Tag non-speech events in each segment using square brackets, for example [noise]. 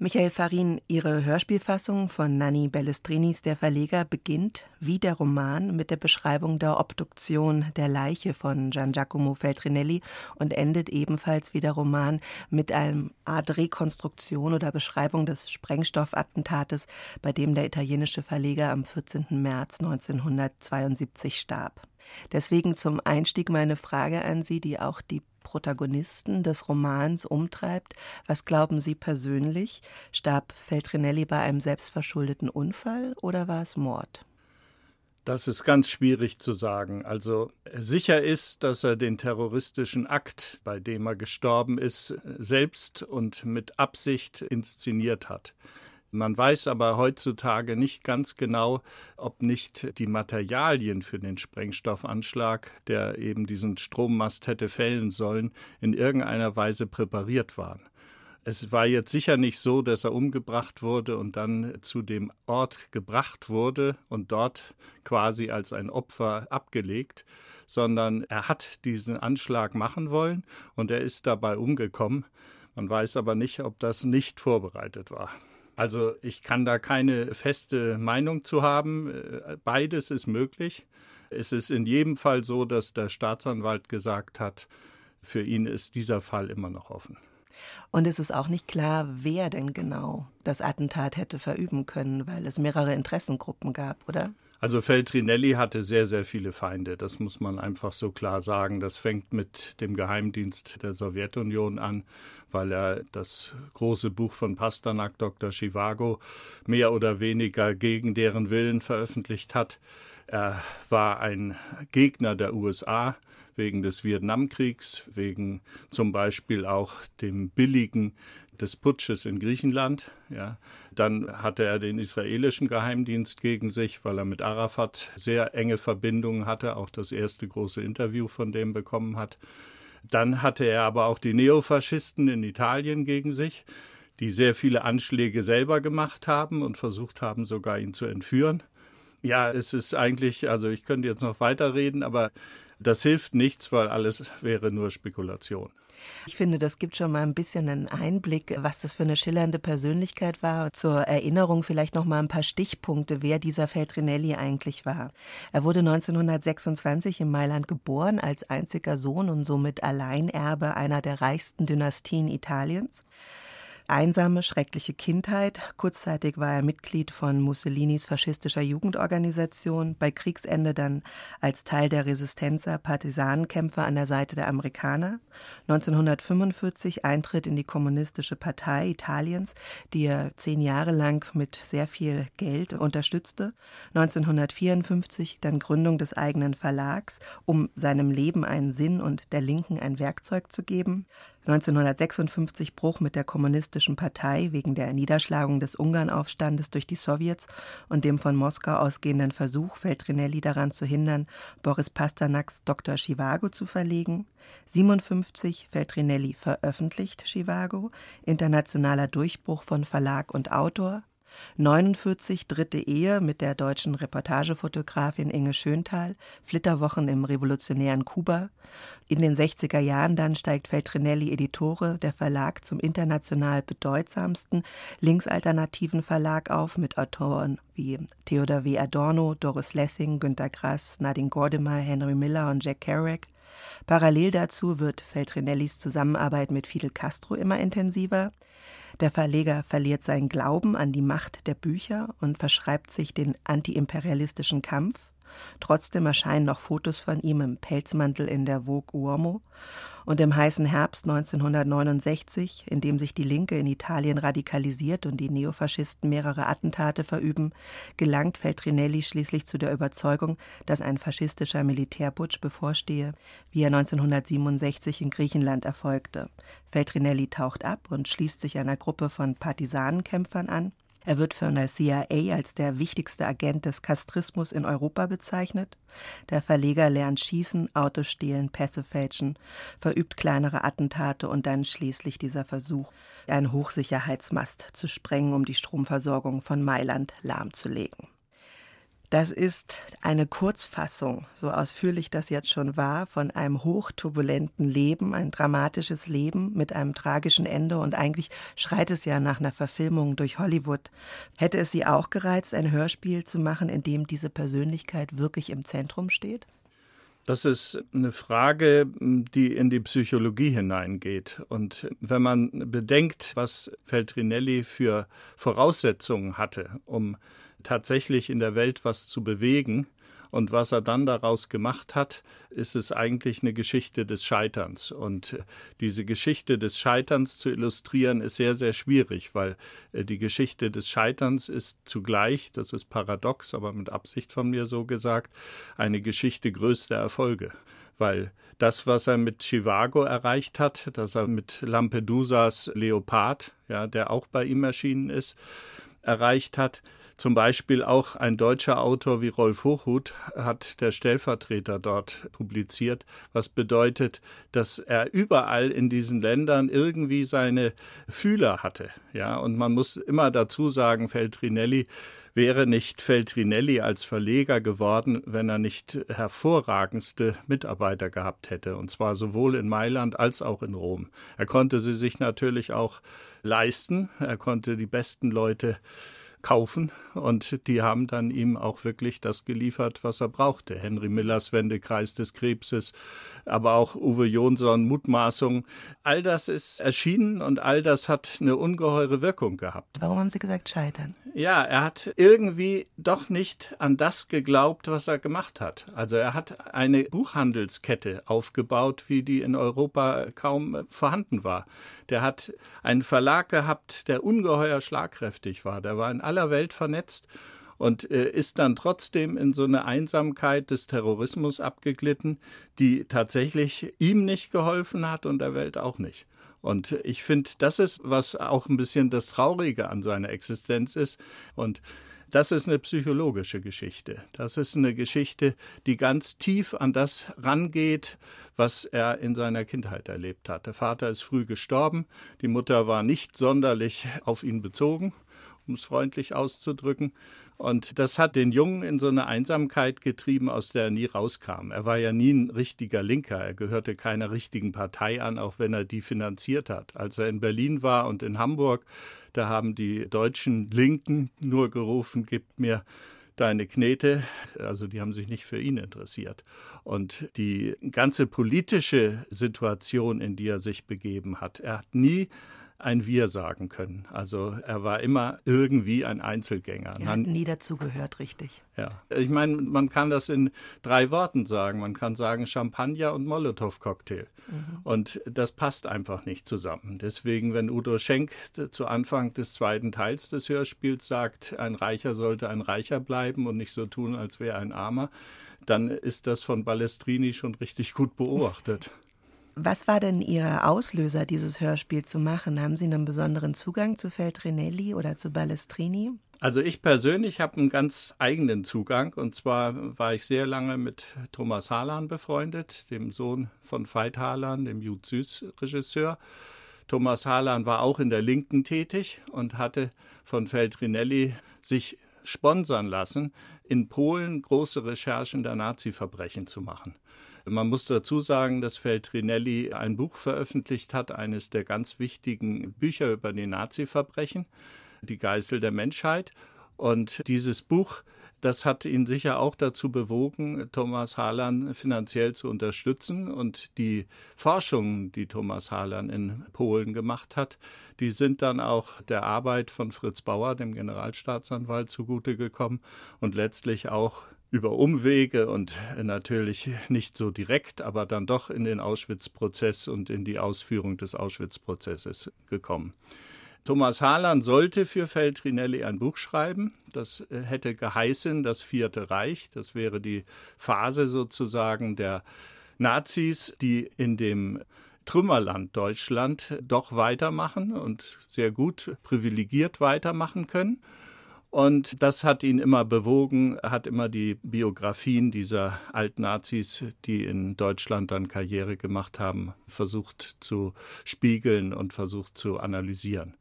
Michael Farin, Ihre Hörspielfassung von Nanni Bellestrinis Der Verleger beginnt, wie der Roman, mit der Beschreibung der Obduktion der Leiche von Gian Giacomo Feltrinelli und endet ebenfalls wie der Roman mit einem Art Rekonstruktion oder Beschreibung des Sprengstoffattentates, bei dem der italienische Verleger am 14. März 1972 starb. Deswegen zum Einstieg meine Frage an Sie, die auch die Protagonisten des Romans umtreibt. Was glauben Sie persönlich? Starb Feltrinelli bei einem selbstverschuldeten Unfall oder war es Mord? Das ist ganz schwierig zu sagen. Also sicher ist, dass er den terroristischen Akt, bei dem er gestorben ist, selbst und mit Absicht inszeniert hat. Man weiß aber heutzutage nicht ganz genau, ob nicht die Materialien für den Sprengstoffanschlag, der eben diesen Strommast hätte fällen sollen, in irgendeiner Weise präpariert waren. Es war jetzt sicher nicht so, dass er umgebracht wurde und dann zu dem Ort gebracht wurde und dort quasi als ein Opfer abgelegt, sondern er hat diesen Anschlag machen wollen und er ist dabei umgekommen. Man weiß aber nicht, ob das nicht vorbereitet war. Also ich kann da keine feste Meinung zu haben. Äh, beides ist möglich. Es ist in jedem Fall so, dass der Staatsanwalt gesagt hat, für ihn ist dieser Fall immer noch offen. Und es ist auch nicht klar, wer denn genau das Attentat hätte verüben können, weil es mehrere Interessengruppen gab, oder? Also Feltrinelli hatte sehr, sehr viele Feinde. Das muss man einfach so klar sagen. Das fängt mit dem Geheimdienst der Sowjetunion an, weil er das große Buch von Pasternak, Dr. Chivago, mehr oder weniger gegen deren Willen veröffentlicht hat. Er war ein Gegner der USA wegen des Vietnamkriegs, wegen zum Beispiel auch dem billigen des Putsches in Griechenland. Ja. Dann hatte er den israelischen Geheimdienst gegen sich, weil er mit Arafat sehr enge Verbindungen hatte, auch das erste große Interview von dem bekommen hat. Dann hatte er aber auch die Neofaschisten in Italien gegen sich, die sehr viele Anschläge selber gemacht haben und versucht haben, sogar ihn zu entführen. Ja, es ist eigentlich, also ich könnte jetzt noch weiterreden, aber das hilft nichts, weil alles wäre nur Spekulation. Ich finde, das gibt schon mal ein bisschen einen Einblick, was das für eine schillernde Persönlichkeit war. Zur Erinnerung vielleicht noch mal ein paar Stichpunkte, wer dieser Feltrinelli eigentlich war. Er wurde 1926 in Mailand geboren als einziger Sohn und somit Alleinerbe einer der reichsten Dynastien Italiens einsame, schreckliche Kindheit. Kurzzeitig war er Mitglied von Mussolinis faschistischer Jugendorganisation, bei Kriegsende dann als Teil der Resistenza Partisanenkämpfer an der Seite der Amerikaner. 1945 Eintritt in die Kommunistische Partei Italiens, die er zehn Jahre lang mit sehr viel Geld unterstützte. 1954 dann Gründung des eigenen Verlags, um seinem Leben einen Sinn und der Linken ein Werkzeug zu geben. 1956 Bruch mit der Kommunistischen Partei wegen der Niederschlagung des Ungarnaufstandes durch die Sowjets und dem von Moskau ausgehenden Versuch, Feltrinelli daran zu hindern, Boris Pasternaks Dr. Chivago zu verlegen. 57 Feltrinelli veröffentlicht Chivago, internationaler Durchbruch von Verlag und Autor. 49 dritte Ehe mit der deutschen Reportagefotografin Inge Schöntal, Flitterwochen im revolutionären Kuba. In den 60er Jahren dann steigt Feltrinelli Editore, der Verlag, zum international bedeutsamsten linksalternativen Verlag auf mit Autoren wie Theodor W. Adorno, Doris Lessing, Günter Grass, Nadine Gordimer, Henry Miller und Jack Kerouac. Parallel dazu wird Feltrinellis Zusammenarbeit mit Fidel Castro immer intensiver. Der Verleger verliert seinen Glauben an die Macht der Bücher und verschreibt sich den antiimperialistischen Kampf. Trotzdem erscheinen noch Fotos von ihm im Pelzmantel in der Vogue Uomo. Und im heißen Herbst 1969, in dem sich die Linke in Italien radikalisiert und die Neofaschisten mehrere Attentate verüben, gelangt Feltrinelli schließlich zu der Überzeugung, dass ein faschistischer Militärputsch bevorstehe, wie er 1967 in Griechenland erfolgte. Feltrinelli taucht ab und schließt sich einer Gruppe von Partisanenkämpfern an. Er wird von der CIA als der wichtigste Agent des Kastrismus in Europa bezeichnet. Der Verleger lernt schießen, Autos stehlen, Pässe fälschen, verübt kleinere Attentate und dann schließlich dieser Versuch, einen Hochsicherheitsmast zu sprengen, um die Stromversorgung von Mailand lahmzulegen. Das ist eine Kurzfassung, so ausführlich das jetzt schon war, von einem hochturbulenten Leben, ein dramatisches Leben mit einem tragischen Ende und eigentlich schreit es ja nach einer Verfilmung durch Hollywood. Hätte es Sie auch gereizt, ein Hörspiel zu machen, in dem diese Persönlichkeit wirklich im Zentrum steht? Das ist eine Frage, die in die Psychologie hineingeht. Und wenn man bedenkt, was Feltrinelli für Voraussetzungen hatte, um tatsächlich in der Welt was zu bewegen. Und was er dann daraus gemacht hat, ist es eigentlich eine Geschichte des Scheiterns. Und diese Geschichte des Scheiterns zu illustrieren, ist sehr, sehr schwierig, weil äh, die Geschichte des Scheiterns ist zugleich, das ist paradox, aber mit Absicht von mir so gesagt, eine Geschichte größter Erfolge. Weil das, was er mit Chivago erreicht hat, dass er mit Lampedusas Leopard, ja, der auch bei ihm erschienen ist, erreicht hat, zum Beispiel auch ein deutscher Autor wie Rolf Hochhuth hat der Stellvertreter dort publiziert, was bedeutet, dass er überall in diesen Ländern irgendwie seine Fühler hatte. Ja, und man muss immer dazu sagen, Feltrinelli wäre nicht Feltrinelli als Verleger geworden, wenn er nicht hervorragendste Mitarbeiter gehabt hätte, und zwar sowohl in Mailand als auch in Rom. Er konnte sie sich natürlich auch leisten, er konnte die besten Leute kaufen und die haben dann ihm auch wirklich das geliefert, was er brauchte. Henry Millers Wendekreis des Krebses, aber auch Uwe Jonsson Mutmaßung. All das ist erschienen und all das hat eine ungeheure Wirkung gehabt. Warum haben Sie gesagt scheitern? Ja, er hat irgendwie doch nicht an das geglaubt, was er gemacht hat. Also er hat eine Buchhandelskette aufgebaut, wie die in Europa kaum vorhanden war. Der hat einen Verlag gehabt, der ungeheuer schlagkräftig war. Der war in aller Welt vernetzt und äh, ist dann trotzdem in so eine Einsamkeit des Terrorismus abgeglitten, die tatsächlich ihm nicht geholfen hat und der Welt auch nicht. Und ich finde, das ist, was auch ein bisschen das Traurige an seiner Existenz ist. Und das ist eine psychologische Geschichte. Das ist eine Geschichte, die ganz tief an das rangeht, was er in seiner Kindheit erlebt hat. Der Vater ist früh gestorben, die Mutter war nicht sonderlich auf ihn bezogen, um es freundlich auszudrücken. Und das hat den Jungen in so eine Einsamkeit getrieben, aus der er nie rauskam. Er war ja nie ein richtiger Linker. Er gehörte keiner richtigen Partei an, auch wenn er die finanziert hat. Als er in Berlin war und in Hamburg, da haben die deutschen Linken nur gerufen, gibt mir deine Knete, also die haben sich nicht für ihn interessiert. Und die ganze politische Situation, in die er sich begeben hat, er hat nie ein Wir sagen können. Also er war immer irgendwie ein Einzelgänger. Er hat nie dazugehört, richtig. Ja, ich meine, man kann das in drei Worten sagen. Man kann sagen Champagner und Molotow-Cocktail. Mhm. Und das passt einfach nicht zusammen. Deswegen, wenn Udo Schenk zu Anfang des zweiten Teils des Hörspiels sagt, ein Reicher sollte ein Reicher bleiben und nicht so tun, als wäre ein Armer, dann ist das von Balestrini schon richtig gut beobachtet. [laughs] Was war denn Ihr Auslöser, dieses Hörspiel zu machen? Haben Sie einen besonderen Zugang zu Feltrinelli oder zu Balestrini? Also ich persönlich habe einen ganz eigenen Zugang und zwar war ich sehr lange mit Thomas Harlan befreundet, dem Sohn von Veit Harlan, dem Jud Süß Regisseur. Thomas Harlan war auch in der Linken tätig und hatte von Feltrinelli sich sponsern lassen, in Polen große Recherchen der Nazi-Verbrechen zu machen. Man muss dazu sagen, dass Feltrinelli ein Buch veröffentlicht hat, eines der ganz wichtigen Bücher über die Nazi-Verbrechen, Die Geißel der Menschheit. Und dieses Buch, das hat ihn sicher auch dazu bewogen, Thomas Harlan finanziell zu unterstützen. Und die Forschungen, die Thomas Harlan in Polen gemacht hat, die sind dann auch der Arbeit von Fritz Bauer, dem Generalstaatsanwalt, zugute gekommen und letztlich auch über Umwege und natürlich nicht so direkt, aber dann doch in den Auschwitz-Prozess und in die Ausführung des Auschwitz-Prozesses gekommen. Thomas Harlan sollte für Feltrinelli ein Buch schreiben. Das äh, hätte geheißen Das Vierte Reich. Das wäre die Phase sozusagen der Nazis, die in dem Trümmerland Deutschland doch weitermachen und sehr gut privilegiert weitermachen können. Und das hat ihn immer bewogen, hat immer die Biografien dieser Altnazis, die in Deutschland dann Karriere gemacht haben, versucht zu spiegeln und versucht zu analysieren.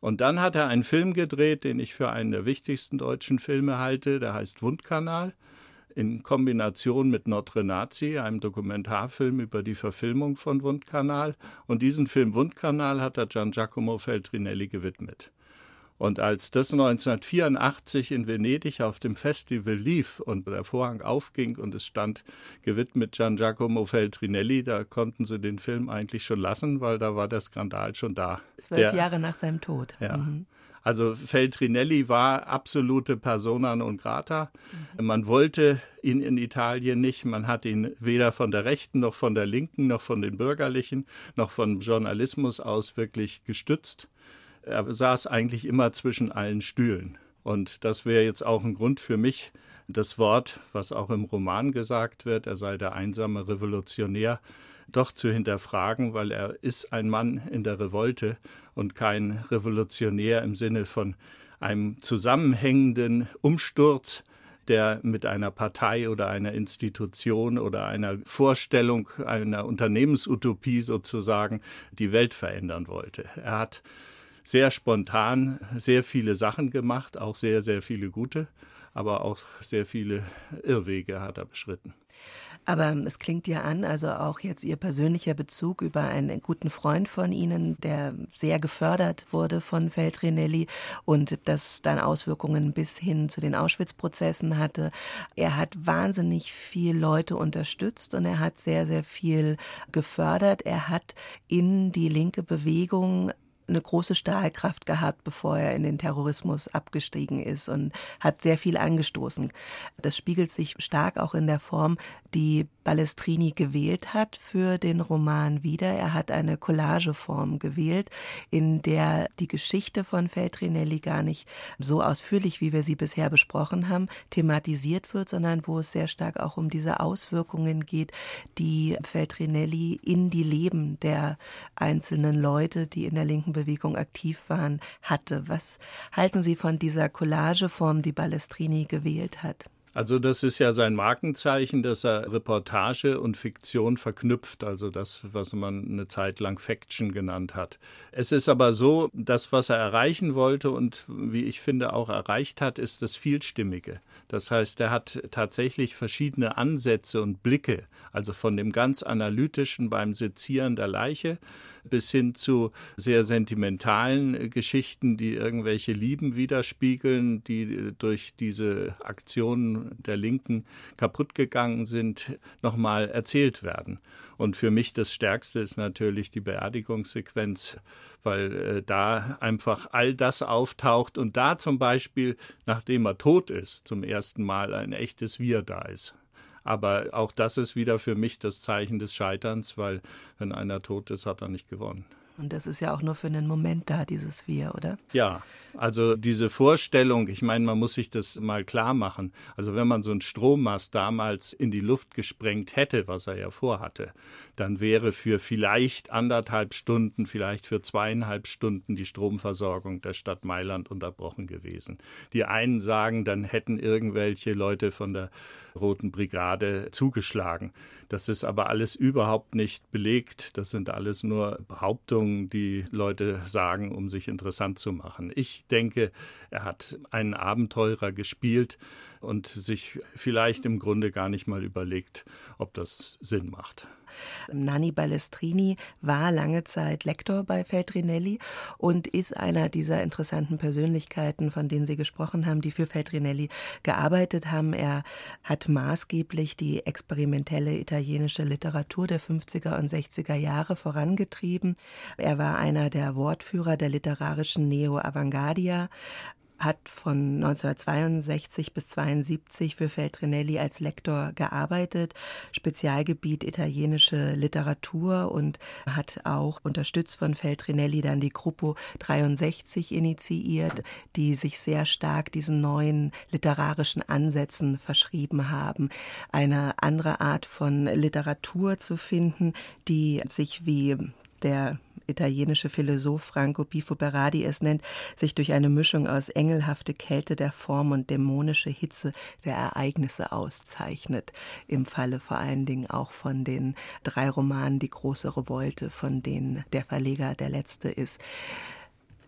Und dann hat er einen Film gedreht, den ich für einen der wichtigsten deutschen Filme halte, der heißt Wundkanal in Kombination mit Notre Nazi, einem Dokumentarfilm über die Verfilmung von Wundkanal. Und diesen Film Wundkanal hat er Gian Giacomo Feltrinelli gewidmet. Und als das 1984 in Venedig auf dem Festival lief und der Vorhang aufging und es stand gewidmet Gian Giacomo Feltrinelli, da konnten sie den Film eigentlich schon lassen, weil da war der Skandal schon da. Zwölf Jahre nach seinem Tod. Ja. Mhm. Also Feltrinelli war absolute Persona non grata. Mhm. Man wollte ihn in Italien nicht. Man hat ihn weder von der Rechten noch von der Linken noch von den Bürgerlichen noch vom Journalismus aus wirklich gestützt. Er saß eigentlich immer zwischen allen Stühlen. Und das wäre jetzt auch ein Grund für mich, das Wort, was auch im Roman gesagt wird, er sei der einsame Revolutionär, doch zu hinterfragen, weil er ist ein Mann in der Revolte und kein Revolutionär im Sinne von einem zusammenhängenden Umsturz, der mit einer Partei oder einer Institution oder einer Vorstellung einer Unternehmensutopie sozusagen die Welt verändern wollte. Er hat sehr spontan sehr viele Sachen gemacht, auch sehr, sehr viele gute, aber auch sehr viele Irrwege hat er beschritten. Aber es klingt ja an, also auch jetzt Ihr persönlicher Bezug über einen guten Freund von Ihnen, der sehr gefördert wurde von Feldrinelli und das dann Auswirkungen bis hin zu den Auschwitz-Prozessen hatte. Er hat wahnsinnig viel Leute unterstützt und er hat sehr, sehr viel gefördert. Er hat in die linke Bewegung eine große Stahlkraft gehabt, bevor er in den Terrorismus abgestiegen ist und hat sehr viel angestoßen. Das spiegelt sich stark auch in der Form, die Balestrini gewählt hat für den Roman wieder. Er hat eine Collageform gewählt, in der die Geschichte von Feltrinelli gar nicht so ausführlich, wie wir sie bisher besprochen haben, thematisiert wird, sondern wo es sehr stark auch um diese Auswirkungen geht, die Feltrinelli in die Leben der einzelnen Leute, die in der linken Bewegung aktiv waren, hatte. Was halten Sie von dieser Collageform, die Balestrini gewählt hat? Also das ist ja sein Markenzeichen, dass er Reportage und Fiktion verknüpft, also das, was man eine Zeit lang Faction genannt hat. Es ist aber so, das, was er erreichen wollte und wie ich finde auch erreicht hat, ist das Vielstimmige. Das heißt, er hat tatsächlich verschiedene Ansätze und Blicke, also von dem ganz analytischen beim Sezieren der Leiche bis hin zu sehr sentimentalen Geschichten, die irgendwelche Lieben widerspiegeln, die durch diese Aktionen der Linken kaputt gegangen sind, nochmal erzählt werden. Und für mich das Stärkste ist natürlich die Beerdigungssequenz, weil äh, da einfach all das auftaucht und da zum Beispiel, nachdem er tot ist, zum ersten Mal ein echtes Wir da ist. Aber auch das ist wieder für mich das Zeichen des Scheiterns, weil wenn einer tot ist, hat er nicht gewonnen. Und das ist ja auch nur für einen Moment da, dieses Wir, oder? Ja, also diese Vorstellung, ich meine, man muss sich das mal klar machen. Also wenn man so einen Strommast damals in die Luft gesprengt hätte, was er ja vorhatte, dann wäre für vielleicht anderthalb Stunden, vielleicht für zweieinhalb Stunden die Stromversorgung der Stadt Mailand unterbrochen gewesen. Die einen sagen, dann hätten irgendwelche Leute von der Roten Brigade zugeschlagen. Das ist aber alles überhaupt nicht belegt. Das sind alles nur Behauptungen, die Leute sagen, um sich interessant zu machen. Ich denke, er hat einen Abenteurer gespielt und sich vielleicht im Grunde gar nicht mal überlegt, ob das Sinn macht. Nanni Balestrini war lange Zeit Lektor bei Feltrinelli und ist einer dieser interessanten Persönlichkeiten, von denen Sie gesprochen haben, die für Feltrinelli gearbeitet haben. Er hat maßgeblich die experimentelle italienische Literatur der 50er und 60er Jahre vorangetrieben. Er war einer der Wortführer der literarischen Neo-Avantgardia, hat von 1962 bis 1972 für Feltrinelli als Lektor gearbeitet, Spezialgebiet italienische Literatur und hat auch unterstützt von Feltrinelli dann die Gruppo 63 initiiert, die sich sehr stark diesen neuen literarischen Ansätzen verschrieben haben, eine andere Art von Literatur zu finden, die sich wie der italienische Philosoph Franco Pifo Berardi es nennt, sich durch eine Mischung aus engelhafte Kälte der Form und dämonische Hitze der Ereignisse auszeichnet. Im Falle vor allen Dingen auch von den drei Romanen Die große Revolte, von denen der Verleger der letzte ist.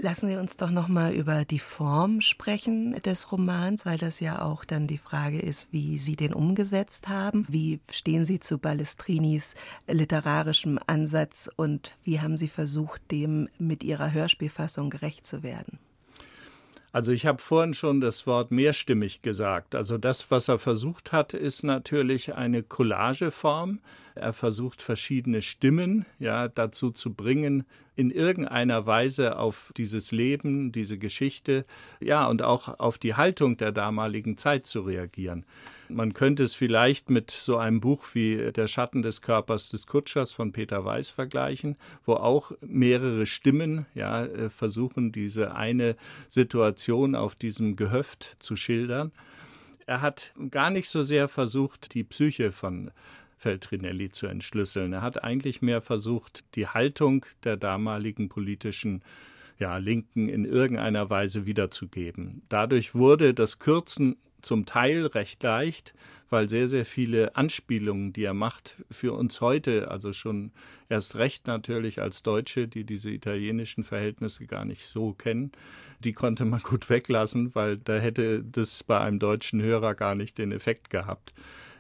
Lassen Sie uns doch noch mal über die Form sprechen des Romans, weil das ja auch dann die Frage ist, wie Sie den umgesetzt haben. Wie stehen Sie zu Balestrinis literarischem Ansatz und wie haben Sie versucht, dem mit Ihrer Hörspielfassung gerecht zu werden? Also ich habe vorhin schon das Wort mehrstimmig gesagt. Also das, was er versucht hat, ist natürlich eine Collageform. Er versucht verschiedene Stimmen ja dazu zu bringen, in irgendeiner Weise auf dieses Leben, diese Geschichte, ja und auch auf die Haltung der damaligen Zeit zu reagieren. Man könnte es vielleicht mit so einem Buch wie Der Schatten des Körpers des Kutschers von Peter Weiß vergleichen, wo auch mehrere Stimmen ja, äh, versuchen, diese eine Situation auf diesem Gehöft zu schildern. Er hat gar nicht so sehr versucht, die Psyche von Feltrinelli zu entschlüsseln. Er hat eigentlich mehr versucht, die Haltung der damaligen politischen ja, Linken in irgendeiner Weise wiederzugeben. Dadurch wurde das Kürzen zum Teil recht leicht, weil sehr, sehr viele Anspielungen, die er macht, für uns heute, also schon erst recht natürlich als Deutsche, die diese italienischen Verhältnisse gar nicht so kennen, die konnte man gut weglassen, weil da hätte das bei einem deutschen Hörer gar nicht den Effekt gehabt.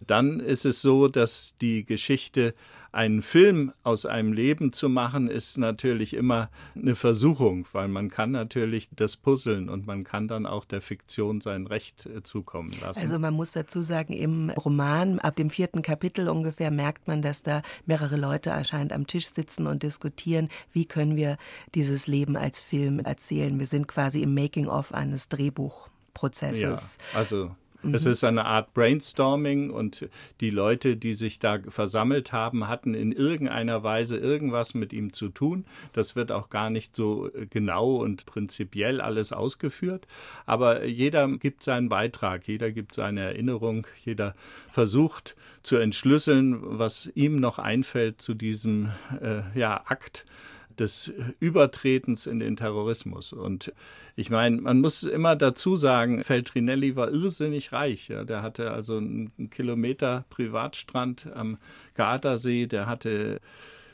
Dann ist es so, dass die Geschichte einen Film aus einem Leben zu machen, ist natürlich immer eine Versuchung, weil man kann natürlich das puzzeln und man kann dann auch der Fiktion sein Recht äh, zukommen lassen. Also man muss dazu sagen, im Roman ab dem vierten Kapitel ungefähr merkt man, dass da mehrere Leute erscheint am Tisch sitzen und diskutieren, wie können wir dieses Leben als Film erzählen. Wir sind quasi im Making-of eines Drehbuchprozesses. Ja, also Mhm. Es ist eine Art Brainstorming und die Leute, die sich da versammelt haben, hatten in irgendeiner Weise irgendwas mit ihm zu tun. Das wird auch gar nicht so äh, genau und prinzipiell alles ausgeführt, aber jeder gibt seinen Beitrag, jeder gibt seine Erinnerung, jeder versucht zu entschlüsseln, was ihm noch einfällt zu diesem äh, ja, Akt des Übertretens in den Terrorismus. Und ich meine, man muss immer dazu sagen, Feltrinelli war irrsinnig reich. Ja. Der hatte also einen Kilometer Privatstrand am Gardasee, der hatte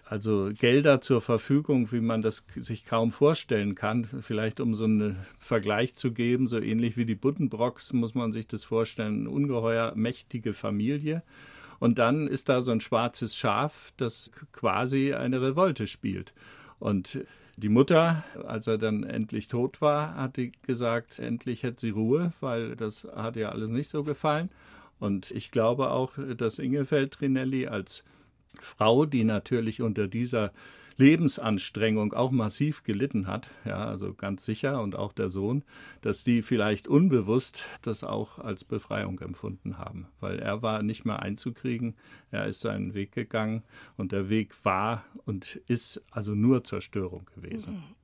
also Gelder zur Verfügung, wie man das sich kaum vorstellen kann. Vielleicht um so einen Vergleich zu geben, so ähnlich wie die Buddenbrocks muss man sich das vorstellen, eine ungeheuer mächtige Familie. Und dann ist da so ein schwarzes Schaf, das quasi eine Revolte spielt. Und die Mutter, als er dann endlich tot war, hat die gesagt, endlich hätte sie Ruhe, weil das hat ihr alles nicht so gefallen. Und ich glaube auch, dass Inge Feldrinelli als Frau, die natürlich unter dieser Lebensanstrengung auch massiv gelitten hat, ja, also ganz sicher und auch der Sohn, dass die vielleicht unbewusst das auch als Befreiung empfunden haben, weil er war nicht mehr einzukriegen, er ist seinen Weg gegangen und der Weg war und ist also nur Zerstörung gewesen. Mhm.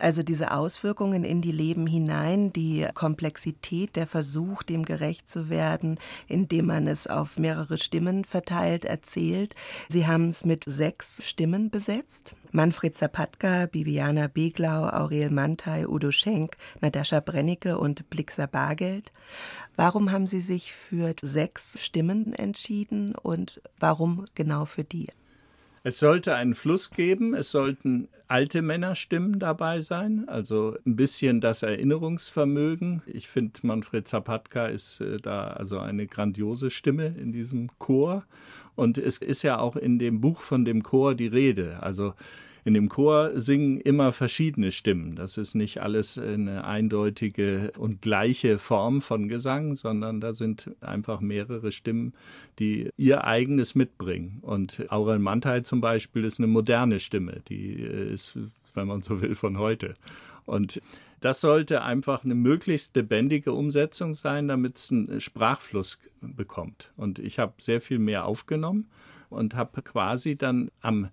Also diese Auswirkungen in die Leben hinein, die Komplexität, der Versuch, dem gerecht zu werden, indem man es auf mehrere Stimmen verteilt erzählt. Sie haben es mit sechs Stimmen besetzt. Manfred Zapatka, Bibiana Beglau, Aurel Mantei, Udo Schenk, Nadascha Brennecke und Blixer Bargeld. Warum haben Sie sich für sechs Stimmen entschieden und warum genau für die? Es sollte einen Fluss geben, es sollten alte Männerstimmen dabei sein, also ein bisschen das Erinnerungsvermögen. Ich finde, Manfred Zapatka ist äh, da also eine grandiose Stimme in diesem Chor. Und es ist ja auch in dem Buch von dem Chor die Rede. Also in dem Chor singen immer verschiedene Stimmen. Das ist nicht alles eine eindeutige und gleiche Form von Gesang, sondern da sind einfach mehrere Stimmen, die ihr eigenes mitbringen. Und Aurel Mantei zum Beispiel ist eine moderne Stimme, die ist, wenn man so will, von heute. Und das sollte einfach eine möglichst lebendige Umsetzung sein, damit es einen Sprachfluss bekommt. Und ich habe sehr viel mehr aufgenommen und habe quasi dann am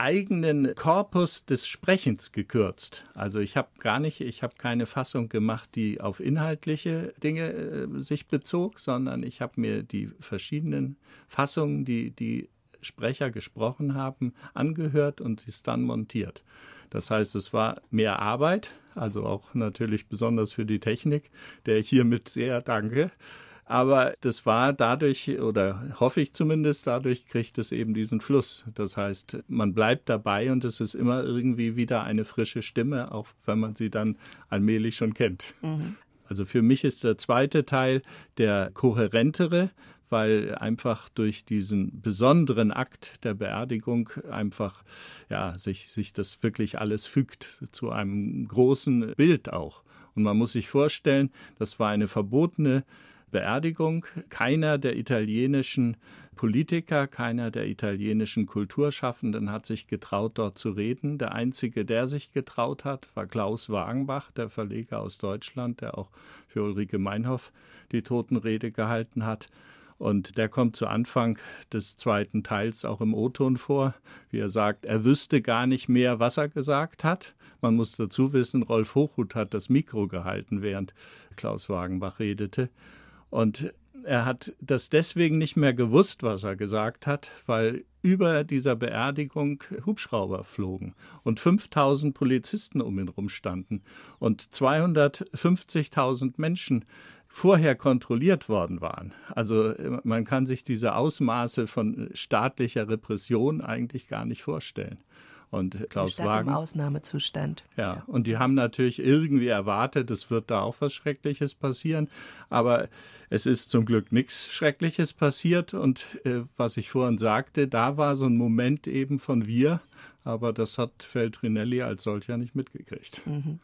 eigenen Korpus des Sprechens gekürzt. Also ich habe gar nicht, ich habe keine Fassung gemacht, die auf inhaltliche Dinge äh, sich bezog, sondern ich habe mir die verschiedenen Fassungen, die die Sprecher gesprochen haben, angehört und sie dann montiert. Das heißt, es war mehr Arbeit, also auch natürlich besonders für die Technik, der ich hiermit sehr danke. Aber das war dadurch, oder hoffe ich zumindest, dadurch kriegt es eben diesen Fluss. Das heißt, man bleibt dabei und es ist immer irgendwie wieder eine frische Stimme, auch wenn man sie dann allmählich schon kennt. Mhm. Also für mich ist der zweite Teil der kohärentere, weil einfach durch diesen besonderen Akt der Beerdigung einfach ja sich sich das wirklich alles fügt zu einem großen Bild auch. Und man muss sich vorstellen, das war eine verbotene Beerdigung. Keiner der italienischen Politiker, keiner der italienischen Kulturschaffenden hat sich getraut, dort zu reden. Der einzige, der sich getraut hat, war Klaus Wagenbach, der Verleger aus Deutschland, der auch für Ulrike Meinhoff die Totenrede gehalten hat. Und der kommt zu Anfang des zweiten Teils auch im O-Ton vor, wie er sagt, er wüsste gar nicht mehr, was er gesagt hat. Man muss dazu wissen, Rolf Hochhuth hat das Mikro gehalten, während Klaus Wagenbach redete. Und er hat das deswegen nicht mehr gewusst, was er gesagt hat, weil über dieser Beerdigung Hubschrauber flogen und 5000 Polizisten um ihn rumstanden und 250.000 Menschen vorher kontrolliert worden waren. Also man kann sich diese Ausmaße von staatlicher Repression eigentlich gar nicht vorstellen und Klaus Stadt Wagen. Im Ausnahmezustand. Ja, und die haben natürlich irgendwie erwartet, es wird da auch was Schreckliches passieren. Aber es ist zum Glück nichts Schreckliches passiert. Und äh, was ich vorhin sagte, da war so ein Moment eben von wir. Aber das hat Feltrinelli als solcher nicht mitgekriegt. Mhm.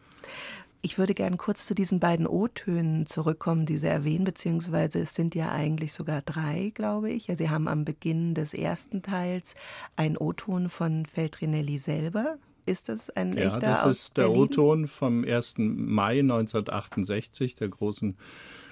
Ich würde gerne kurz zu diesen beiden O-Tönen zurückkommen, die Sie erwähnen, beziehungsweise es sind ja eigentlich sogar drei, glaube ich. Ja, Sie haben am Beginn des ersten Teils einen O-Ton von Feltrinelli selber. Ist das ein ja, echter Ja, das ist der O-Ton vom 1. Mai 1968, der großen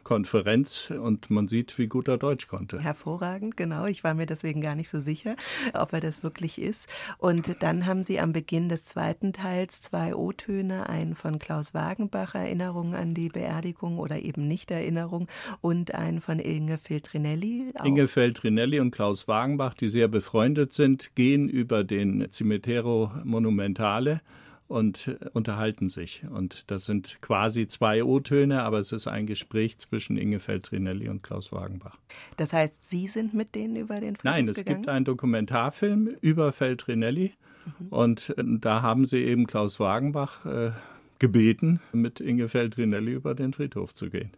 Konferenz und man sieht, wie gut er Deutsch konnte. Hervorragend, genau. Ich war mir deswegen gar nicht so sicher, ob er das wirklich ist. Und dann haben Sie am Beginn des zweiten Teils zwei O-Töne, einen von Klaus Wagenbach, Erinnerung an die Beerdigung oder eben nicht Erinnerung, und einen von Inge Feltrinelli. Inge Feltrinelli und Klaus Wagenbach, die sehr befreundet sind, gehen über den Cimitero Monumentale und äh, unterhalten sich. Und das sind quasi zwei O-Töne, aber es ist ein Gespräch zwischen Inge Feltrinelli und Klaus Wagenbach. Das heißt, Sie sind mit denen über den Friedhof Nein, es gegangen? gibt einen Dokumentarfilm über Feltrinelli mhm. und äh, da haben sie eben Klaus Wagenbach äh, gebeten, mit Inge Feldrinelli über den Friedhof zu gehen.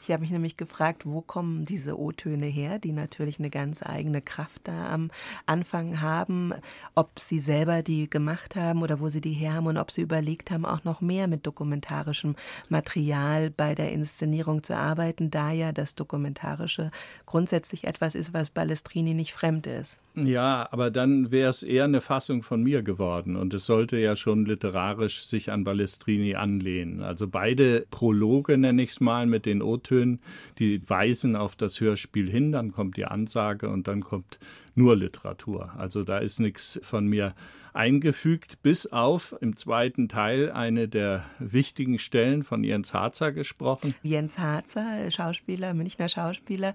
Ich habe mich nämlich gefragt, wo kommen diese O-Töne her, die natürlich eine ganz eigene Kraft da am Anfang haben, ob sie selber die gemacht haben oder wo sie die her haben und ob sie überlegt haben, auch noch mehr mit dokumentarischem Material bei der Inszenierung zu arbeiten, da ja das Dokumentarische grundsätzlich etwas ist, was Balestrini nicht fremd ist. Ja, aber dann wäre es eher eine Fassung von mir geworden und es sollte ja schon literarisch sich an Balestrini anlehnen. Also beide Prologe, nenne ich es mal, mit den O-Tönen, die weisen auf das Hörspiel hin, dann kommt die Ansage und dann kommt nur Literatur. Also da ist nichts von mir eingefügt, bis auf im zweiten Teil eine der wichtigen Stellen von Jens Harzer gesprochen. Jens Harzer, Schauspieler, Münchner Schauspieler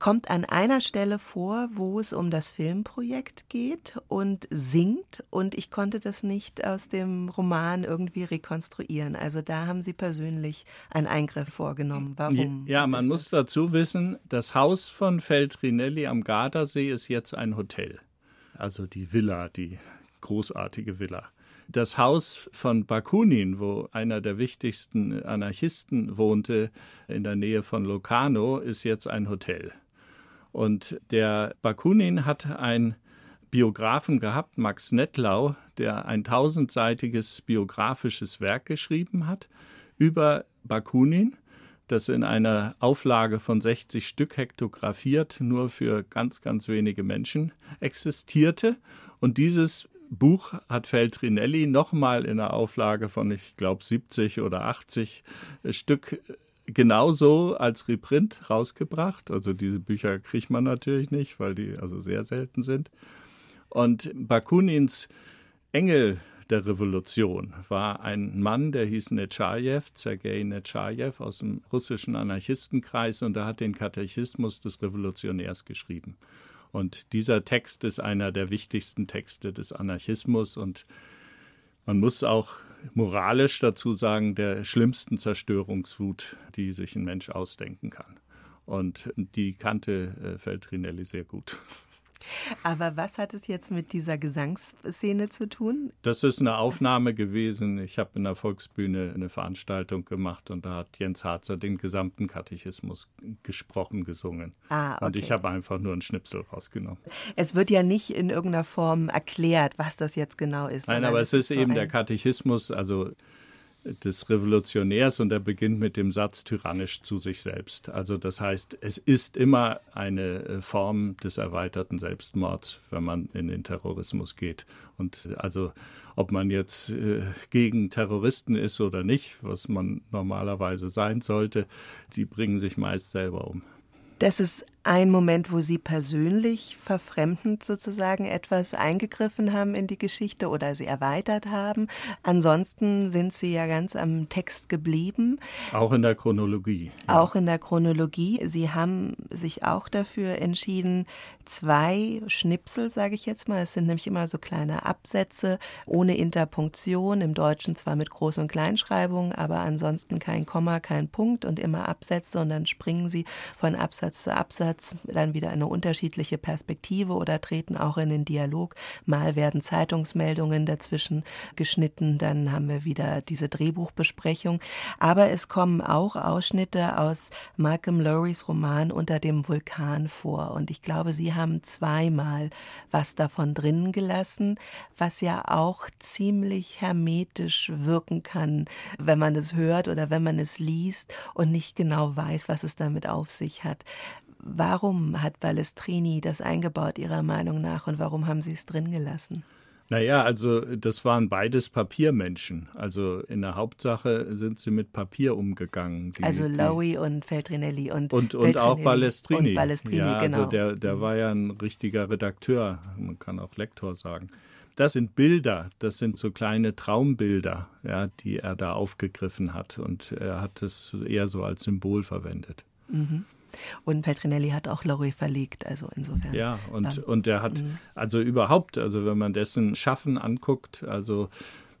kommt an einer Stelle vor, wo es um das Filmprojekt geht und singt und ich konnte das nicht aus dem Roman irgendwie rekonstruieren. Also da haben Sie persönlich einen Eingriff vorgenommen. Warum? Ja, man muss dazu wissen, das Haus von Feltrinelli am Gardasee ist jetzt ein Hotel. Also die Villa, die großartige Villa. Das Haus von Bakunin, wo einer der wichtigsten Anarchisten wohnte, in der Nähe von Locarno, ist jetzt ein Hotel. Und der Bakunin hat einen Biografen gehabt, Max Nettlau, der ein tausendseitiges biografisches Werk geschrieben hat über Bakunin, das in einer Auflage von 60 Stück hektografiert nur für ganz, ganz wenige Menschen existierte. Und dieses Buch hat Feltrinelli nochmal in einer Auflage von, ich glaube, 70 oder 80 Stück genauso als Reprint rausgebracht. Also diese Bücher kriegt man natürlich nicht, weil die also sehr selten sind. Und Bakunins Engel der Revolution war ein Mann, der hieß Nechayev, Sergei Nechayev aus dem russischen Anarchistenkreis und er hat den Katechismus des Revolutionärs geschrieben. Und dieser Text ist einer der wichtigsten Texte des Anarchismus und man muss auch moralisch dazu sagen, der schlimmsten Zerstörungswut, die sich ein Mensch ausdenken kann. Und die kannte äh, Feltrinelli sehr gut. Aber was hat es jetzt mit dieser Gesangsszene zu tun? Das ist eine Aufnahme gewesen. Ich habe in der Volksbühne eine Veranstaltung gemacht und da hat Jens Harzer den gesamten Katechismus gesprochen, gesungen. Ah, okay. Und ich habe einfach nur einen Schnipsel rausgenommen. Es wird ja nicht in irgendeiner Form erklärt, was das jetzt genau ist. Nein, aber es ist eben der Katechismus, also des Revolutionärs und er beginnt mit dem Satz tyrannisch zu sich selbst. Also das heißt, es ist immer eine äh, Form des erweiterten Selbstmords, wenn man in den Terrorismus geht. Und äh, also ob man jetzt äh, gegen Terroristen ist oder nicht, was man normalerweise sein sollte, die bringen sich meist selber um. Das ist ein Moment, wo Sie persönlich verfremdend sozusagen etwas eingegriffen haben in die Geschichte oder sie erweitert haben. Ansonsten sind Sie ja ganz am Text geblieben. Auch in der Chronologie. Ja. Auch in der Chronologie. Sie haben sich auch dafür entschieden, zwei Schnipsel, sage ich jetzt mal, es sind nämlich immer so kleine Absätze ohne Interpunktion, im Deutschen zwar mit Groß- und Kleinschreibung, aber ansonsten kein Komma, kein Punkt und immer Absätze und dann springen Sie von Absatz zu Absatz Ansatz, dann wieder eine unterschiedliche Perspektive oder treten auch in den Dialog. Mal werden Zeitungsmeldungen dazwischen geschnitten, dann haben wir wieder diese Drehbuchbesprechung. Aber es kommen auch Ausschnitte aus Malcolm Lowrys Roman Unter dem Vulkan vor. Und ich glaube, Sie haben zweimal was davon drinnen gelassen, was ja auch ziemlich hermetisch wirken kann, wenn man es hört oder wenn man es liest und nicht genau weiß, was es damit auf sich hat. Warum hat Balestrini das eingebaut, Ihrer Meinung nach, und warum haben Sie es drin gelassen? Naja, also das waren beides Papiermenschen. Also in der Hauptsache sind sie mit Papier umgegangen. Die, also Lowy und Feltrinelli und Und, und auch Balestrini. Und Balestrini, ja, also genau. Also der, der war ja ein richtiger Redakteur, man kann auch Lektor sagen. Das sind Bilder, das sind so kleine Traumbilder, ja, die er da aufgegriffen hat. Und er hat es eher so als Symbol verwendet. Mhm. Und Petrinelli hat auch Lorry verlegt, also insofern. Ja, und, ähm, und er hat, mhm. also überhaupt, also wenn man dessen Schaffen anguckt, also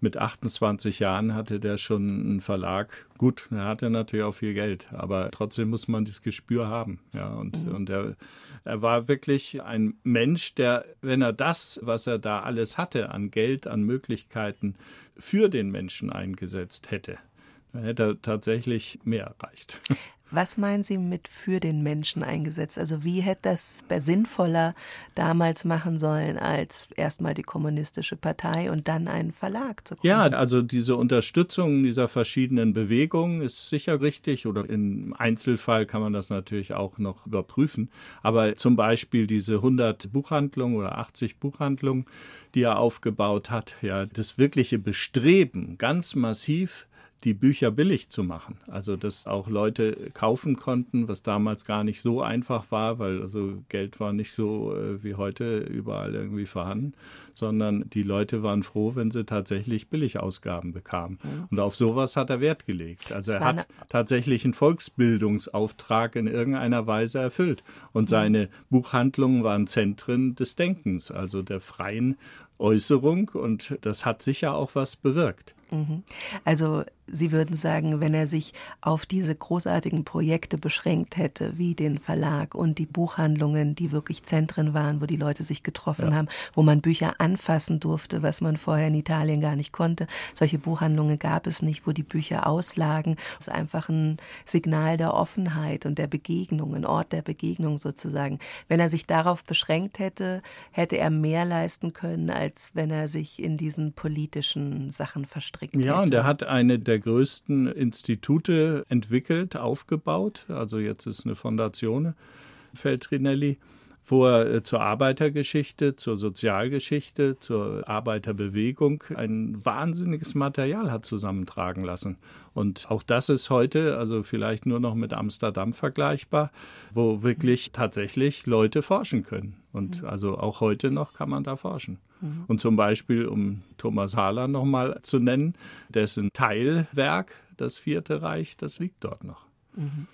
mit 28 Jahren hatte der schon einen Verlag. Gut, er hatte natürlich auch viel Geld, aber trotzdem muss man das Gespür haben. Ja, und, mhm. und er, er war wirklich ein Mensch, der, wenn er das, was er da alles hatte, an Geld, an Möglichkeiten für den Menschen eingesetzt hätte, dann hätte er tatsächlich mehr erreicht. [laughs] Was meinen Sie mit für den Menschen eingesetzt? Also wie hätte das sinnvoller damals machen sollen, als erstmal die kommunistische Partei und dann einen Verlag zu gründen? Ja, also diese Unterstützung dieser verschiedenen Bewegungen ist sicher richtig oder im Einzelfall kann man das natürlich auch noch überprüfen. Aber zum Beispiel diese 100 Buchhandlungen oder 80 Buchhandlungen, die er aufgebaut hat, ja, das wirkliche Bestreben, ganz massiv die Bücher billig zu machen. Also dass auch Leute kaufen konnten, was damals gar nicht so einfach war, weil also Geld war nicht so äh, wie heute überall irgendwie vorhanden, sondern die Leute waren froh, wenn sie tatsächlich Billigausgaben bekamen. Mhm. Und auf sowas hat er Wert gelegt. Also er hat tatsächlich einen Volksbildungsauftrag in irgendeiner Weise erfüllt. Und mhm. seine Buchhandlungen waren Zentren des Denkens, also der freien Äußerung. Und das hat sicher auch was bewirkt. Mhm. Also Sie würden sagen, wenn er sich auf diese großartigen Projekte beschränkt hätte, wie den Verlag und die Buchhandlungen, die wirklich Zentren waren, wo die Leute sich getroffen ja. haben, wo man Bücher anfassen durfte, was man vorher in Italien gar nicht konnte. Solche Buchhandlungen gab es nicht, wo die Bücher auslagen. Das ist einfach ein Signal der Offenheit und der Begegnung, ein Ort der Begegnung sozusagen. Wenn er sich darauf beschränkt hätte, hätte er mehr leisten können, als wenn er sich in diesen politischen Sachen verstrickt ja, hätte. Ja, und er hat eine der größten Institute entwickelt, aufgebaut. Also jetzt ist eine Fondation Feltrinelli wo er äh, zur Arbeitergeschichte, zur Sozialgeschichte, zur Arbeiterbewegung ein wahnsinniges Material hat zusammentragen lassen. Und auch das ist heute, also vielleicht nur noch mit Amsterdam vergleichbar, wo wirklich tatsächlich Leute forschen können. Und mhm. also auch heute noch kann man da forschen. Mhm. Und zum Beispiel, um Thomas Hahler nochmal zu nennen, dessen Teilwerk, das Vierte Reich, das liegt dort noch. Mhm.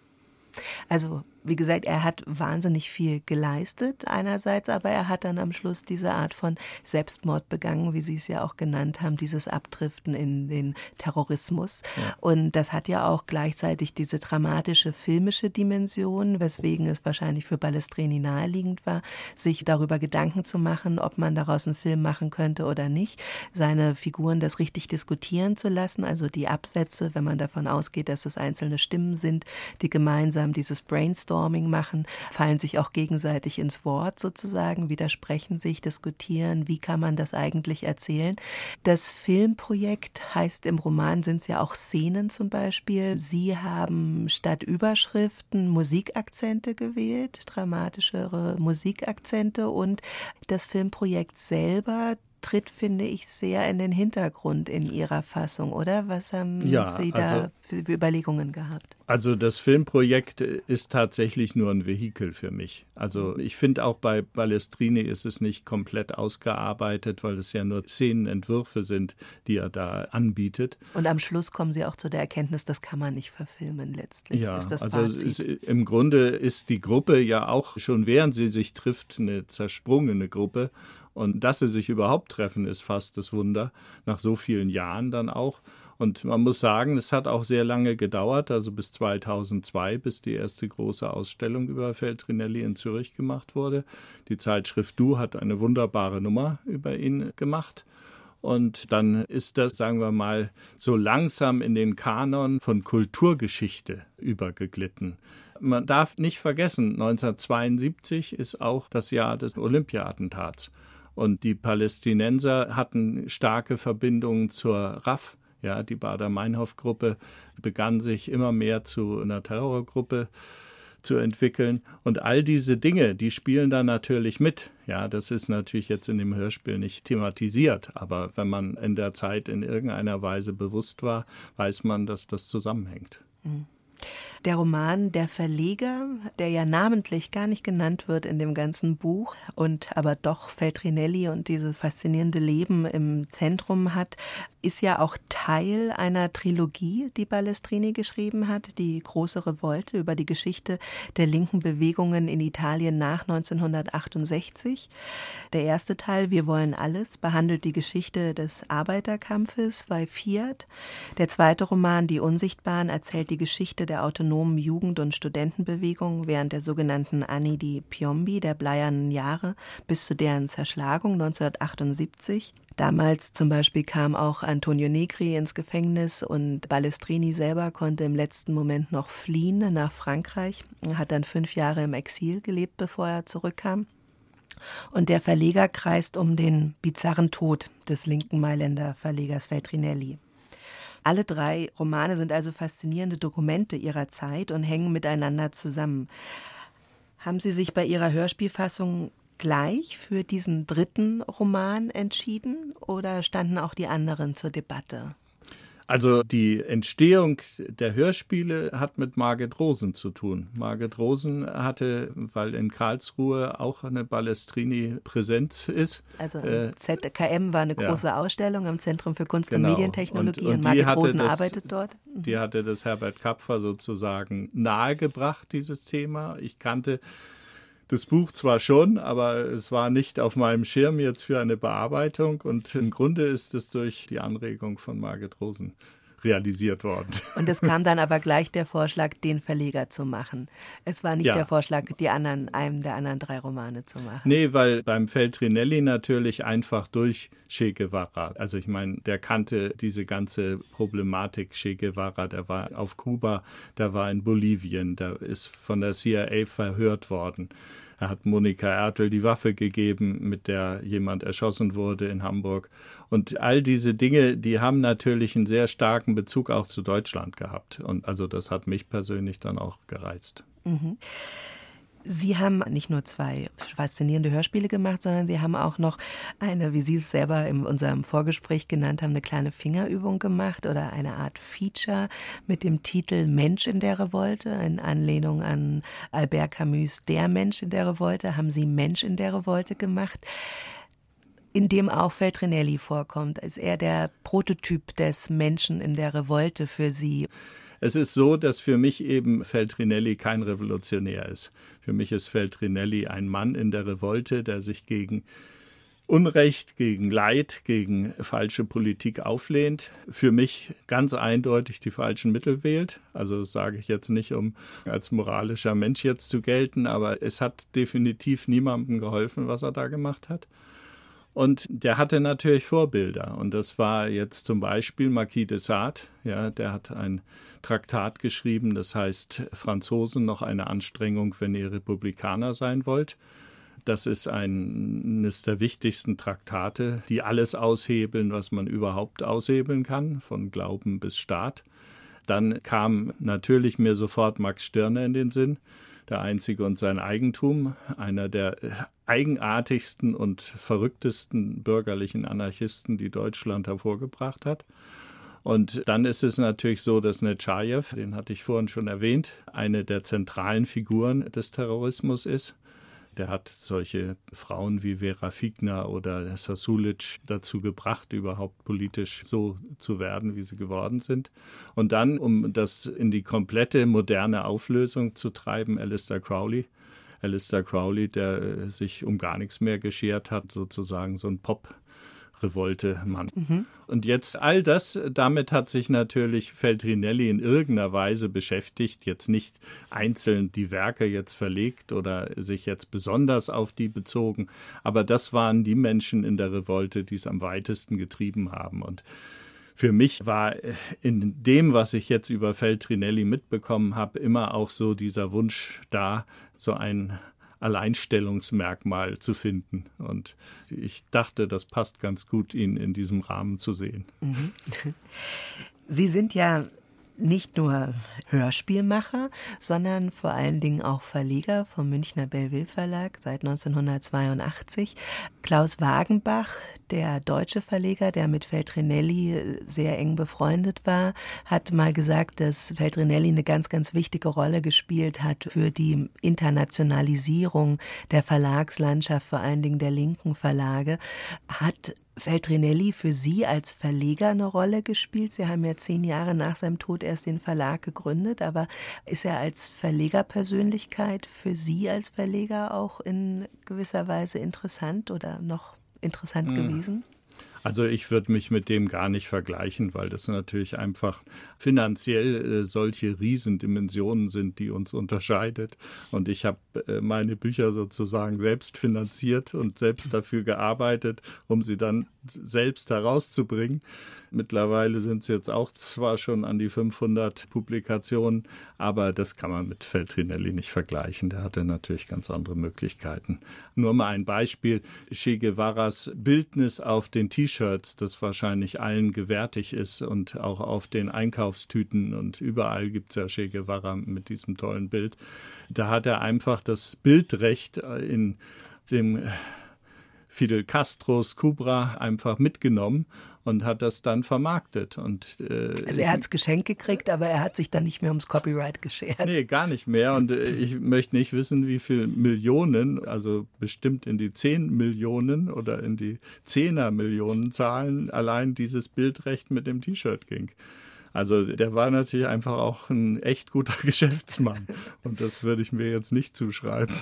Also wie gesagt, er hat wahnsinnig viel geleistet einerseits, aber er hat dann am Schluss diese Art von Selbstmord begangen, wie Sie es ja auch genannt haben, dieses Abdriften in den Terrorismus. Ja. Und das hat ja auch gleichzeitig diese dramatische filmische Dimension, weswegen es wahrscheinlich für Balestrini naheliegend war, sich darüber Gedanken zu machen, ob man daraus einen Film machen könnte oder nicht, seine Figuren das richtig diskutieren zu lassen, also die Absätze, wenn man davon ausgeht, dass es einzelne Stimmen sind, die gemeinsam dieses Brainstorm Brainstorming machen, fallen sich auch gegenseitig ins Wort sozusagen, widersprechen sich, diskutieren, wie kann man das eigentlich erzählen. Das Filmprojekt heißt im Roman sind es ja auch Szenen zum Beispiel. Sie haben statt Überschriften Musikakzente gewählt, dramatischere Musikakzente und das Filmprojekt selber tritt, finde ich, sehr in den Hintergrund in Ihrer Fassung, oder? Was haben ja, Sie da also, für Überlegungen gehabt? Also das Filmprojekt ist tatsächlich nur ein Vehikel für mich. Also ich finde auch bei Balestrini ist es nicht komplett ausgearbeitet, weil es ja nur Szenenentwürfe sind, die er da anbietet. Und am Schluss kommen Sie auch zu der Erkenntnis, das kann man nicht verfilmen letztlich. Ja, also ist, im Grunde ist die Gruppe ja auch schon während sie sich trifft eine zersprungene Gruppe und dass sie sich überhaupt treffen, ist fast das Wunder, nach so vielen Jahren dann auch. Und man muss sagen, es hat auch sehr lange gedauert, also bis 2002, bis die erste große Ausstellung über Feltrinelli in Zürich gemacht wurde. Die Zeitschrift Du hat eine wunderbare Nummer über ihn gemacht. Und dann ist das, sagen wir mal, so langsam in den Kanon von Kulturgeschichte übergeglitten. Man darf nicht vergessen, 1972 ist auch das Jahr des Olympia-Attentats. Und die Palästinenser hatten starke Verbindungen zur RAF. Ja, die Bader-Meinhof-Gruppe begann sich immer mehr zu einer Terrorgruppe zu entwickeln. Und all diese Dinge, die spielen da natürlich mit. Ja, das ist natürlich jetzt in dem Hörspiel nicht thematisiert, aber wenn man in der Zeit in irgendeiner Weise bewusst war, weiß man, dass das zusammenhängt. Mhm. Der Roman Der Verleger, der ja namentlich gar nicht genannt wird in dem ganzen Buch und aber doch Feltrinelli und dieses faszinierende Leben im Zentrum hat, ist ja auch Teil einer Trilogie, die Balestrini geschrieben hat, die große Revolte über die Geschichte der linken Bewegungen in Italien nach 1968. Der erste Teil, Wir wollen alles, behandelt die Geschichte des Arbeiterkampfes bei Fiat. Der zweite Roman, Die Unsichtbaren, erzählt die Geschichte der autonomen Jugend- und Studentenbewegung während der sogenannten Anni di Piombi, der bleiernen Jahre, bis zu deren Zerschlagung 1978. Damals zum Beispiel kam auch Antonio Negri ins Gefängnis und Balestrini selber konnte im letzten Moment noch fliehen nach Frankreich, hat dann fünf Jahre im Exil gelebt, bevor er zurückkam. Und der Verleger kreist um den bizarren Tod des linken Mailänder Verlegers Feltrinelli. Alle drei Romane sind also faszinierende Dokumente ihrer Zeit und hängen miteinander zusammen. Haben Sie sich bei Ihrer Hörspielfassung gleich für diesen dritten Roman entschieden oder standen auch die anderen zur Debatte? Also die Entstehung der Hörspiele hat mit Margit Rosen zu tun. Margit Rosen hatte, weil in Karlsruhe auch eine Balestrini präsent ist. Also äh, ZKM war eine große ja. Ausstellung am Zentrum für Kunst genau. und Medientechnologie und, und, und Margit Rosen das, arbeitet dort. Mhm. Die hatte das Herbert Kapfer sozusagen nahegebracht, dieses Thema. Ich kannte das Buch zwar schon, aber es war nicht auf meinem Schirm jetzt für eine Bearbeitung. Und im Grunde ist es durch die Anregung von Margit Rosen realisiert worden. Und es kam dann aber gleich der Vorschlag, den Verleger zu machen. Es war nicht ja. der Vorschlag, die anderen, einem der anderen drei Romane zu machen. Nee, weil beim Feltrinelli natürlich einfach durch Che Guevara. Also ich meine, der kannte diese ganze Problematik Che Guevara. Der war auf Kuba, der war in Bolivien, der ist von der CIA verhört worden. Er hat Monika Ertel die Waffe gegeben, mit der jemand erschossen wurde in Hamburg. Und all diese Dinge, die haben natürlich einen sehr starken Bezug auch zu Deutschland gehabt. Und also das hat mich persönlich dann auch gereizt. Mhm. Sie haben nicht nur zwei faszinierende Hörspiele gemacht, sondern Sie haben auch noch eine, wie Sie es selber in unserem Vorgespräch genannt haben, eine kleine Fingerübung gemacht oder eine Art Feature mit dem Titel Mensch in der Revolte, in Anlehnung an Albert Camus, Der Mensch in der Revolte, haben Sie Mensch in der Revolte gemacht in dem auch Feltrinelli vorkommt. Ist er der Prototyp des Menschen in der Revolte für Sie? Es ist so, dass für mich eben Feltrinelli kein Revolutionär ist. Für mich ist Feltrinelli ein Mann in der Revolte, der sich gegen Unrecht, gegen Leid, gegen falsche Politik auflehnt, für mich ganz eindeutig die falschen Mittel wählt. Also das sage ich jetzt nicht, um als moralischer Mensch jetzt zu gelten, aber es hat definitiv niemandem geholfen, was er da gemacht hat. Und der hatte natürlich Vorbilder. Und das war jetzt zum Beispiel Marquis de Sade. Ja, der hat ein Traktat geschrieben, das heißt Franzosen noch eine Anstrengung, wenn ihr Republikaner sein wollt. Das ist eines der wichtigsten Traktate, die alles aushebeln, was man überhaupt aushebeln kann, von Glauben bis Staat. Dann kam natürlich mir sofort Max Stirner in den Sinn, der Einzige und sein Eigentum, einer der eigenartigsten und verrücktesten bürgerlichen Anarchisten, die Deutschland hervorgebracht hat. Und dann ist es natürlich so, dass Netschajew, den hatte ich vorhin schon erwähnt, eine der zentralen Figuren des Terrorismus ist. Der hat solche Frauen wie Vera Figner oder Sasulic dazu gebracht, überhaupt politisch so zu werden, wie sie geworden sind. Und dann, um das in die komplette moderne Auflösung zu treiben, Alistair Crowley. Alistair Crowley, der sich um gar nichts mehr geschert hat, sozusagen so ein Pop- Revolte-Mann. Mhm. Und jetzt all das, damit hat sich natürlich Feltrinelli in irgendeiner Weise beschäftigt, jetzt nicht einzeln die Werke jetzt verlegt oder sich jetzt besonders auf die bezogen, aber das waren die Menschen in der Revolte, die es am weitesten getrieben haben. Und für mich war in dem, was ich jetzt über Feltrinelli mitbekommen habe, immer auch so dieser Wunsch da, so ein Alleinstellungsmerkmal zu finden. Und ich dachte, das passt ganz gut, ihn in diesem Rahmen zu sehen. Mhm. [laughs] Sie sind ja nicht nur Hörspielmacher, sondern vor allen Dingen auch Verleger vom Münchner Belleville Verlag seit 1982. Klaus Wagenbach, der deutsche Verleger, der mit Feltrinelli sehr eng befreundet war, hat mal gesagt, dass Feltrinelli eine ganz, ganz wichtige Rolle gespielt hat für die Internationalisierung der Verlagslandschaft, vor allen Dingen der linken Verlage. Hat Feltrinelli für Sie als Verleger eine Rolle gespielt? Sie haben ja zehn Jahre nach seinem Tod erst den Verlag gegründet, aber ist er als Verlegerpersönlichkeit für Sie als Verleger auch in gewisser Weise interessant oder noch interessant hm. gewesen? Also ich würde mich mit dem gar nicht vergleichen, weil das natürlich einfach finanziell äh, solche Riesendimensionen sind, die uns unterscheidet. Und ich habe äh, meine Bücher sozusagen selbst finanziert und selbst dafür gearbeitet, um sie dann selbst herauszubringen. Mittlerweile sind es jetzt auch zwar schon an die 500 Publikationen, aber das kann man mit Feltrinelli nicht vergleichen. Der hatte natürlich ganz andere Möglichkeiten. Nur mal ein Beispiel. Che Guevaras Bildnis auf den T-Shirts, das wahrscheinlich allen gewärtig ist und auch auf den Einkaufstüten und überall gibt es ja Che Guevara mit diesem tollen Bild. Da hat er einfach das Bildrecht in dem Fidel Castros Cubra einfach mitgenommen und hat das dann vermarktet. Und, äh, also er hat es geschenkt gekriegt, aber er hat sich dann nicht mehr ums Copyright geschert. Nee, gar nicht mehr. Und äh, ich möchte nicht wissen, wie viele Millionen, also bestimmt in die 10 Millionen oder in die Zehner Millionen Zahlen allein dieses Bildrecht mit dem T-Shirt ging. Also der war natürlich einfach auch ein echt guter [laughs] Geschäftsmann. Und das würde ich mir jetzt nicht zuschreiben.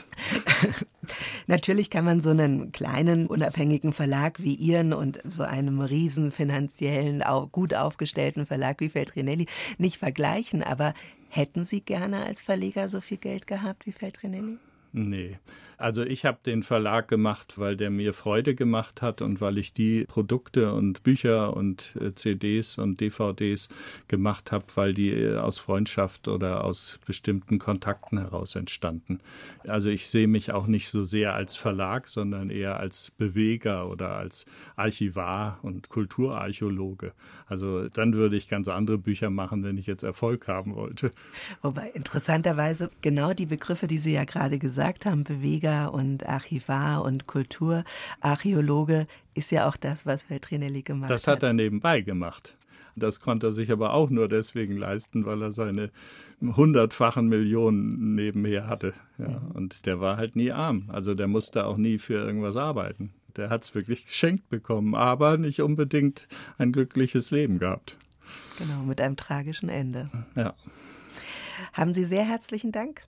[laughs] Natürlich kann man so einen kleinen, unabhängigen Verlag wie Ihren und so einem riesen finanziellen, gut aufgestellten Verlag wie Feltrinelli nicht vergleichen. Aber hätten Sie gerne als Verleger so viel Geld gehabt wie Feltrinelli? Nee. Also ich habe den Verlag gemacht, weil der mir Freude gemacht hat und weil ich die Produkte und Bücher und äh, CDs und DVDs gemacht habe, weil die äh, aus Freundschaft oder aus bestimmten Kontakten heraus entstanden. Also ich sehe mich auch nicht so sehr als Verlag, sondern eher als Beweger oder als Archivar und Kulturarchäologe. Also dann würde ich ganz andere Bücher machen, wenn ich jetzt Erfolg haben wollte. Wobei interessanterweise genau die Begriffe, die Sie ja gerade gesagt haben, Beweger Verleger und Archivar und Kulturarchäologe ist ja auch das, was Feltrinelli gemacht hat. Das hat er nebenbei gemacht. Das konnte er sich aber auch nur deswegen leisten, weil er seine hundertfachen Millionen nebenher hatte. Ja, und der war halt nie arm. Also der musste auch nie für irgendwas arbeiten. Der hat es wirklich geschenkt bekommen, aber nicht unbedingt ein glückliches Leben gehabt. Genau, mit einem tragischen Ende. Ja. Haben Sie sehr herzlichen Dank.